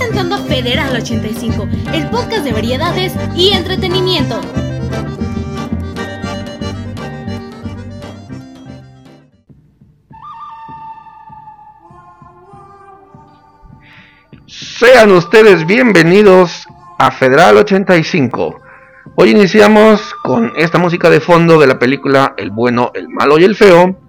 a Federal 85, el podcast de variedades y entretenimiento. Sean ustedes bienvenidos a Federal 85. Hoy iniciamos con esta música de fondo de la película El bueno, el malo y el feo.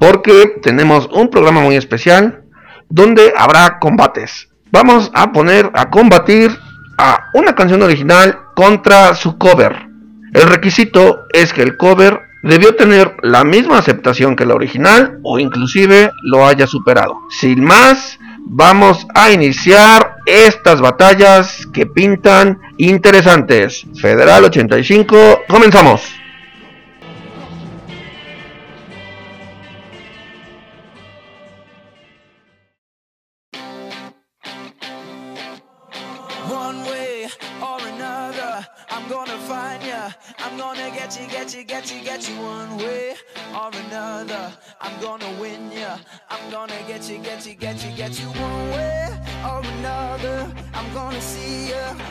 Porque tenemos un programa muy especial donde habrá combates. Vamos a poner a combatir a una canción original contra su cover. El requisito es que el cover debió tener la misma aceptación que la original o inclusive lo haya superado. Sin más, vamos a iniciar estas batallas que pintan interesantes. Federal 85, comenzamos.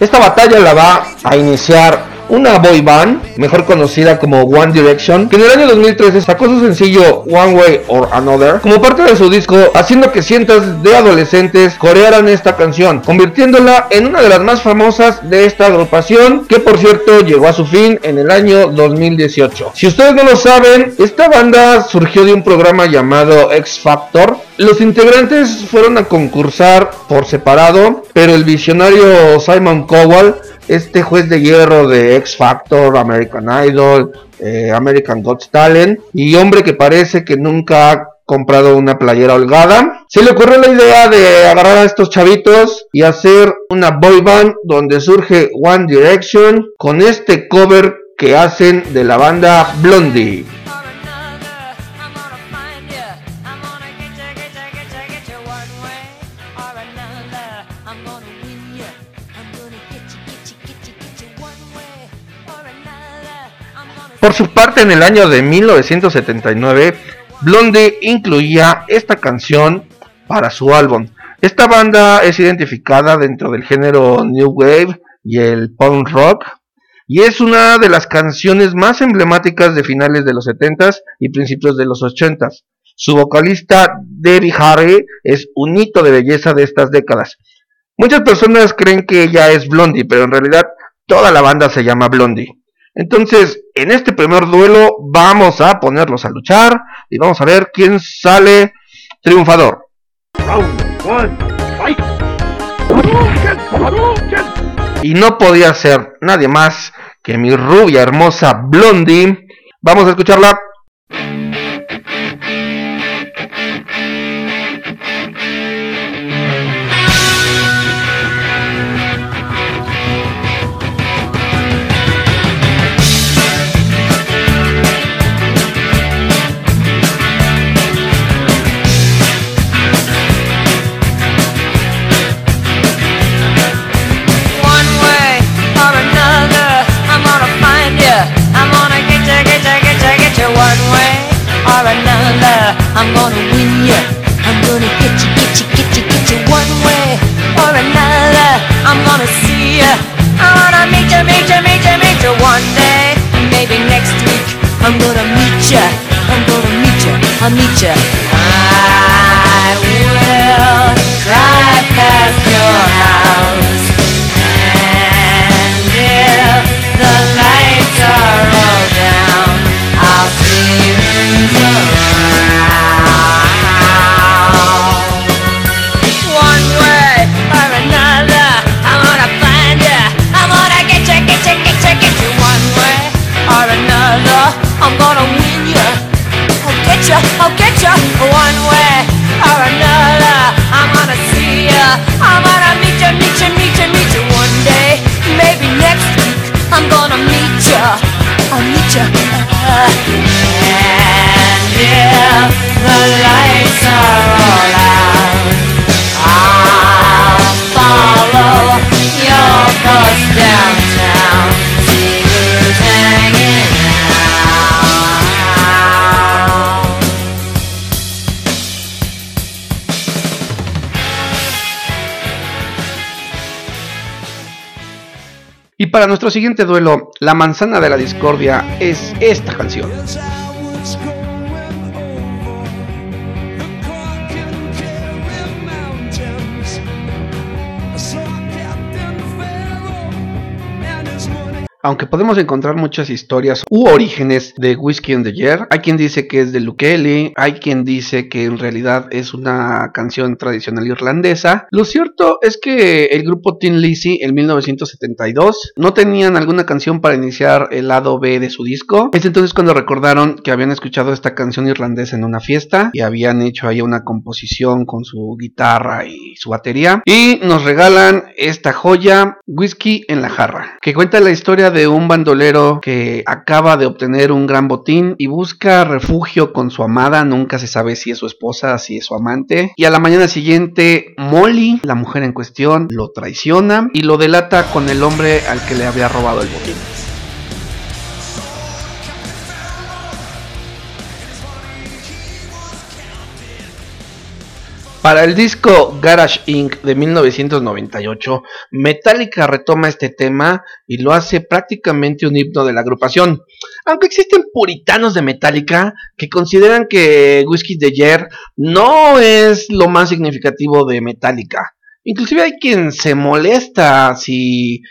Esta batalla la va a iniciar una boy band, mejor conocida como One Direction, que en el año 2013 sacó su sencillo One Way or Another como parte de su disco, haciendo que cientos de adolescentes corearan esta canción, convirtiéndola en una de las más famosas de esta agrupación, que por cierto llegó a su fin en el año 2018. Si ustedes no lo saben, esta banda surgió de un programa llamado X Factor. Los integrantes fueron a concursar por separado, pero el visionario Simon Cowell este juez de hierro de X Factor, American Idol, eh, American Got Talent y hombre que parece que nunca ha comprado una playera holgada. Se le ocurrió la idea de agarrar a estos chavitos y hacer una boy band donde surge One Direction con este cover que hacen de la banda Blondie. Por su parte, en el año de 1979, Blondie incluía esta canción para su álbum. Esta banda es identificada dentro del género New Wave y el punk rock, y es una de las canciones más emblemáticas de finales de los 70s y principios de los 80s. Su vocalista Debbie Harry es un hito de belleza de estas décadas. Muchas personas creen que ella es Blondie, pero en realidad toda la banda se llama Blondie. Entonces, en este primer duelo vamos a ponerlos a luchar y vamos a ver quién sale triunfador. Y no podía ser nadie más que mi rubia hermosa Blondie. Vamos a escucharla. I'm gonna win ya. I'm gonna get you, get you, get you, get you. One way or another, I'm gonna see ya. I wanna meet ya, meet ya, meet ya, meet ya. One day, maybe next week, I'm gonna meet ya. I'm gonna meet ya, I'll meet ya. I will drive para nuestro siguiente duelo, la manzana de la discordia es esta canción. Aunque podemos encontrar muchas historias u orígenes de Whiskey in the Year, hay quien dice que es de Luke hay quien dice que en realidad es una canción tradicional irlandesa. Lo cierto es que el grupo Tin Lizzy en 1972 no tenían alguna canción para iniciar el lado B de su disco. Es entonces cuando recordaron que habían escuchado esta canción irlandesa en una fiesta y habían hecho ahí una composición con su guitarra y su batería y nos regalan esta joya Whiskey en la jarra, que cuenta la historia de un bandolero que acaba de obtener un gran botín y busca refugio con su amada, nunca se sabe si es su esposa, si es su amante, y a la mañana siguiente Molly, la mujer en cuestión, lo traiciona y lo delata con el hombre al que le había robado el botín. Para el disco Garage Inc. de 1998, Metallica retoma este tema y lo hace prácticamente un himno de la agrupación. Aunque existen puritanos de Metallica que consideran que Whiskey de Yer no es lo más significativo de Metallica. Inclusive hay quien se molesta si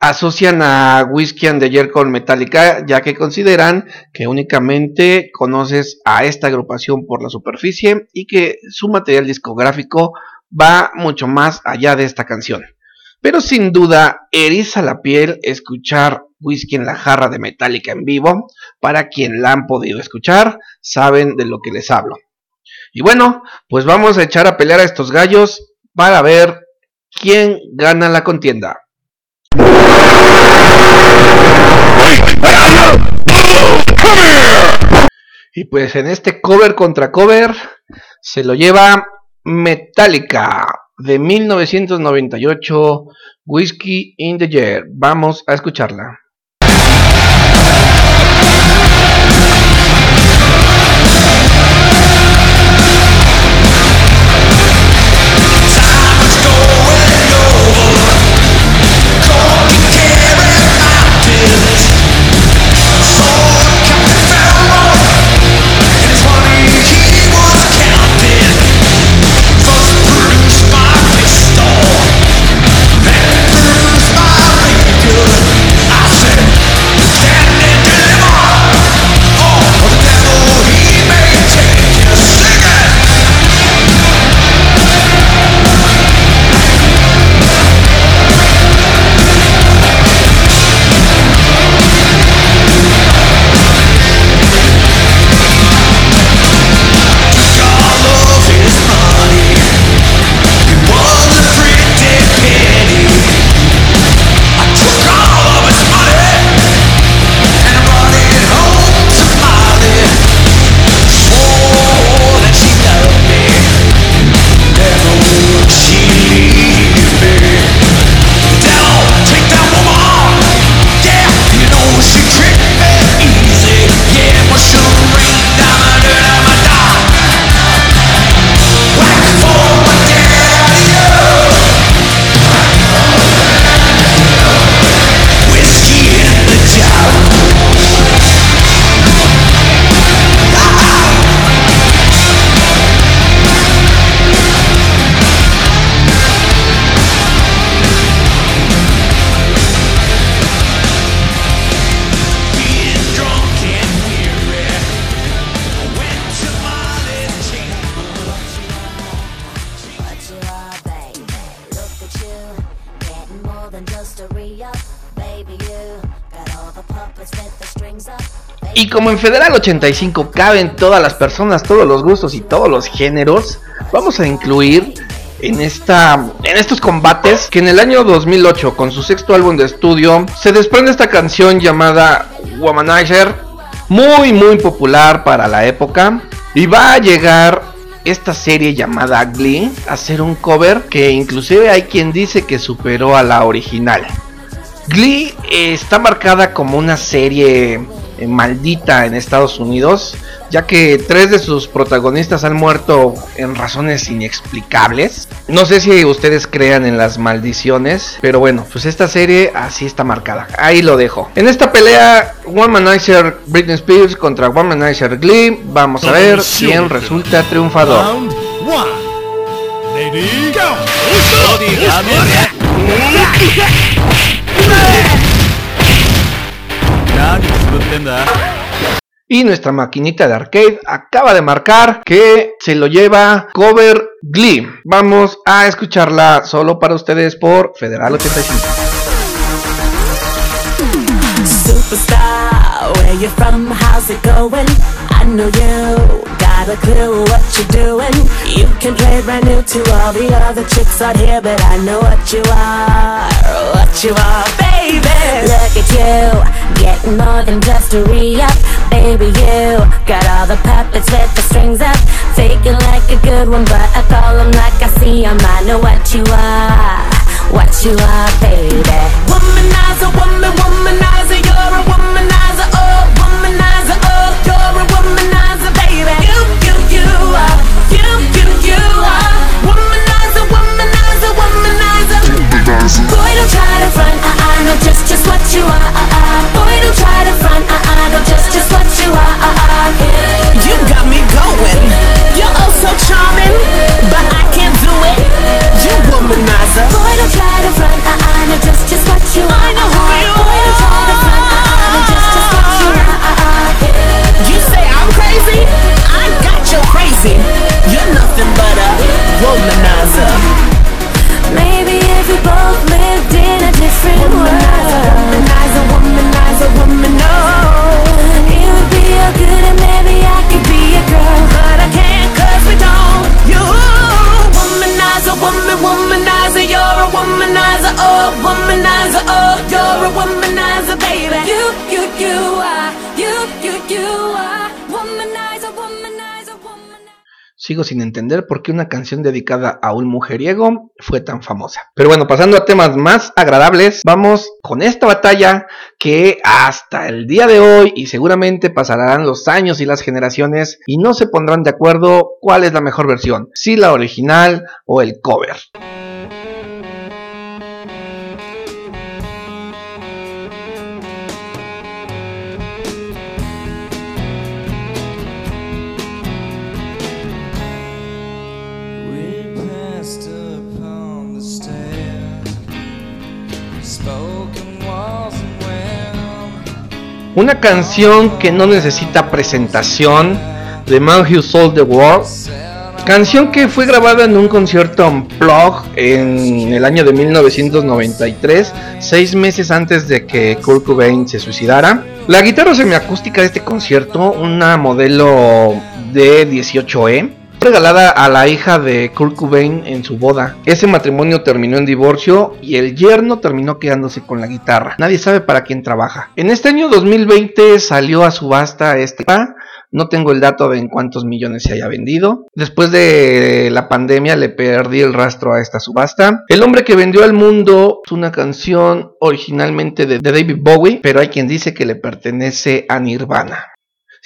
asocian a Whiskey and the Year con Metallica, ya que consideran que únicamente conoces a esta agrupación por la superficie y que su material discográfico va mucho más allá de esta canción. Pero sin duda eriza la piel escuchar Whiskey en la jarra de Metallica en vivo. Para quien la han podido escuchar, saben de lo que les hablo. Y bueno, pues vamos a echar a pelear a estos gallos para ver quién gana la contienda. Y pues en este cover contra cover se lo lleva Metallica de 1998, Whiskey in the Jar. Vamos a escucharla. Y como en Federal 85 caben todas las personas, todos los gustos y todos los géneros, vamos a incluir en, esta, en estos combates que en el año 2008, con su sexto álbum de estudio, se desprende esta canción llamada Womanizer, muy muy popular para la época, y va a llegar esta serie llamada Glee a ser un cover que inclusive hay quien dice que superó a la original. Glee está marcada como una serie maldita en Estados Unidos, ya que tres de sus protagonistas han muerto en razones inexplicables. No sé si ustedes crean en las maldiciones, pero bueno, pues esta serie así está marcada. Ahí lo dejo. En esta pelea, Womanizer Britney Spears contra Womanizer Glee, vamos a ver quién resulta triunfador. Round one. Lady, go! Y nuestra maquinita de arcade acaba de marcar que se lo lleva Cover Glee. Vamos a escucharla solo para ustedes por Federal 85. Superstar, where you from? How's it going? I know you got a clue what you're doing. You can play brand new to all the other chicks out here, but I know what you are, what you are, baby. Look at you, getting more than just a re-up, baby. You got all the puppets with the strings up, faking like a good one, but I call 'em like I see 'em. I know what you are, what you are, baby. Womanizer, woman, womanizer, you're a womanizer, oh, womanizer, oh, you're a womanizer, baby. You, you, you are, you, you, you are, womanizer, womanizer, womanizer. Boy, don't try to front, uh, just, just what you are. Boy, don't try Sin entender por qué una canción dedicada a un mujeriego fue tan famosa. Pero bueno, pasando a temas más agradables, vamos con esta batalla que hasta el día de hoy y seguramente pasarán los años y las generaciones y no se pondrán de acuerdo cuál es la mejor versión, si la original o el cover. Una canción que no necesita presentación, The Man Who Sold the World. Canción que fue grabada en un concierto Unplugged en el año de 1993, seis meses antes de que Kurt Cobain se suicidara. La guitarra semiacústica de este concierto, una modelo de 18E, regalada a la hija de Kurt Cobain en su boda. Ese matrimonio terminó en divorcio y el yerno terminó quedándose con la guitarra. Nadie sabe para quién trabaja. En este año 2020 salió a subasta este no tengo el dato de en cuántos millones se haya vendido. Después de la pandemia le perdí el rastro a esta subasta. El hombre que vendió al mundo es una canción originalmente de David Bowie, pero hay quien dice que le pertenece a Nirvana.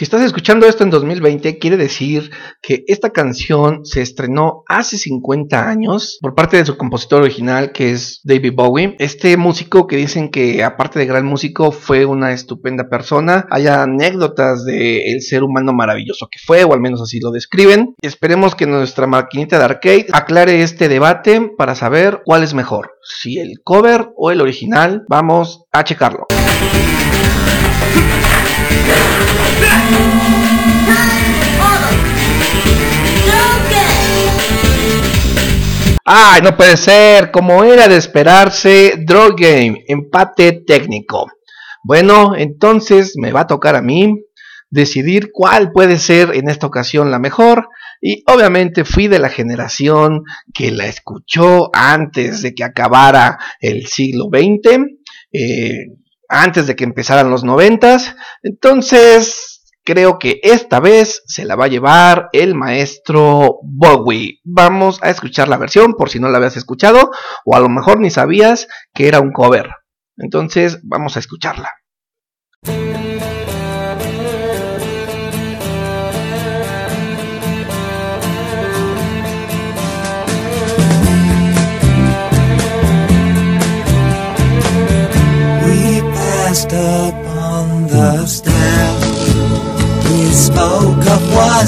Si estás escuchando esto en 2020, quiere decir que esta canción se estrenó hace 50 años por parte de su compositor original, que es David Bowie. Este músico que dicen que aparte de gran músico fue una estupenda persona. Hay anécdotas del ser humano maravilloso que fue, o al menos así lo describen. Esperemos que nuestra maquinita de arcade aclare este debate para saber cuál es mejor, si el cover o el original. Vamos a checarlo. ¡Ay, no puede ser! Como era de esperarse, Draw Game, empate técnico. Bueno, entonces me va a tocar a mí decidir cuál puede ser en esta ocasión la mejor. Y obviamente fui de la generación que la escuchó antes de que acabara el siglo XX, eh, antes de que empezaran los noventas. Entonces, creo que esta vez se la va a llevar el maestro Bowie. Vamos a escuchar la versión por si no la habías escuchado o a lo mejor ni sabías que era un cover. Entonces vamos a escucharla.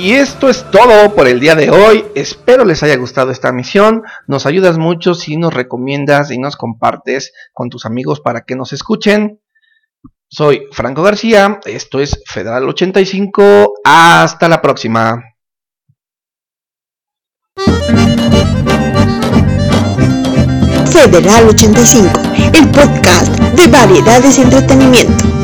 Y esto es todo por el día de hoy. Espero les haya gustado esta misión. Nos ayudas mucho si nos recomiendas y nos compartes con tus amigos para que nos escuchen. Soy Franco García, esto es Federal 85. Hasta la próxima. Federal 85, el podcast de variedades y entretenimiento.